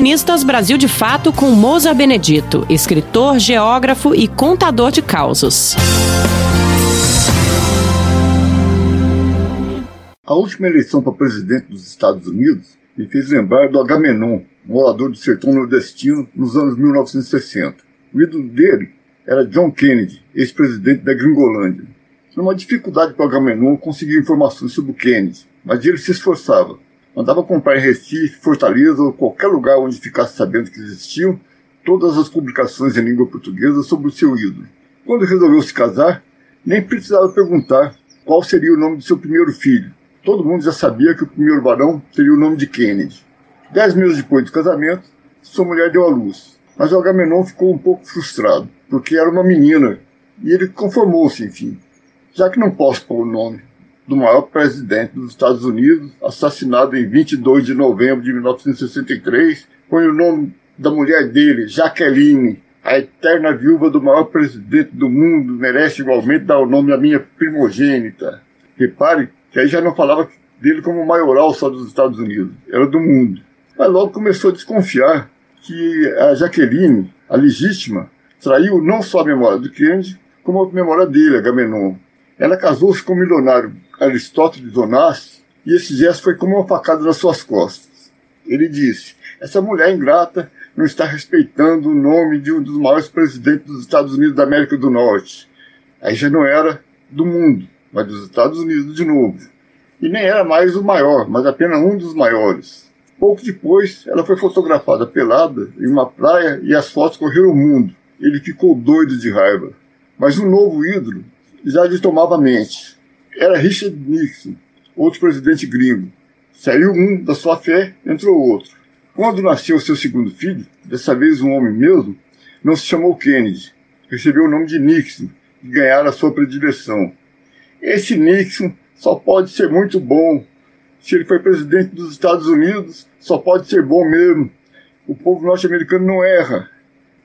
Colunistas Brasil de Fato com Moza Benedito, escritor, geógrafo e contador de causos. A última eleição para presidente dos Estados Unidos me fez lembrar do Agamenon, morador do sertão nordestino nos anos 1960. O ídolo dele era John Kennedy, ex-presidente da Gringolândia. Era uma dificuldade para o Agamenon conseguir informações sobre o Kennedy, mas ele se esforçava. Mandava comprar em Recife, Fortaleza ou qualquer lugar onde ficasse sabendo que existiam todas as publicações em língua portuguesa sobre o seu ídolo. Quando resolveu se casar, nem precisava perguntar qual seria o nome de seu primeiro filho. Todo mundo já sabia que o primeiro varão seria o nome de Kennedy. Dez meses depois do casamento, sua mulher deu à luz. Mas o Agamenon ficou um pouco frustrado, porque era uma menina, e ele conformou-se, enfim. Já que não posso pôr o nome do maior presidente dos Estados Unidos, assassinado em 22 de novembro de 1963, põe o nome da mulher dele, Jaqueline, a eterna viúva do maior presidente do mundo, merece igualmente dar o nome à minha primogênita. Repare que aí já não falava dele como maioral só dos Estados Unidos, era do mundo. Mas logo começou a desconfiar que a Jaqueline, a legítima, traiu não só a memória do Kennedy, como a memória dele, Agamenon. Ela casou-se com o milionário Aristóteles Onassis e esse gesto foi como uma facada nas suas costas. Ele disse: Essa mulher ingrata não está respeitando o nome de um dos maiores presidentes dos Estados Unidos da América do Norte. Aí já não era do mundo, mas dos Estados Unidos de novo. E nem era mais o maior, mas apenas um dos maiores. Pouco depois, ela foi fotografada pelada em uma praia e as fotos correram o mundo. Ele ficou doido de raiva. Mas um novo ídolo já lhe tomava a mente. Era Richard Nixon, outro presidente gringo. Saiu um da sua fé, entrou outro. Quando nasceu seu segundo filho, dessa vez um homem mesmo, não se chamou Kennedy. Recebeu o nome de Nixon, e ganhara a sua predileção. Esse Nixon só pode ser muito bom. Se ele foi presidente dos Estados Unidos, só pode ser bom mesmo. O povo norte-americano não erra,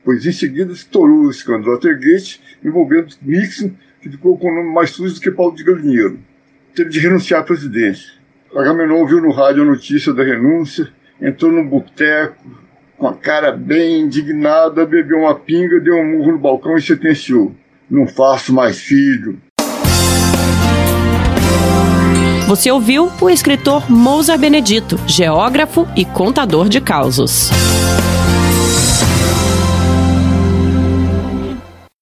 pois em seguida estourou o escândalo Watergate envolvendo Nixon que ficou com o nome mais sujo do que Paulo de Galinheiro. Teve de renunciar à presidência. Agamenon ouviu no rádio a notícia da renúncia, entrou no boteco, com a cara bem indignada, bebeu uma pinga, deu um murro no balcão e sentenciou: Não faço mais filho. Você ouviu o escritor Mousa Benedito, geógrafo e contador de causos.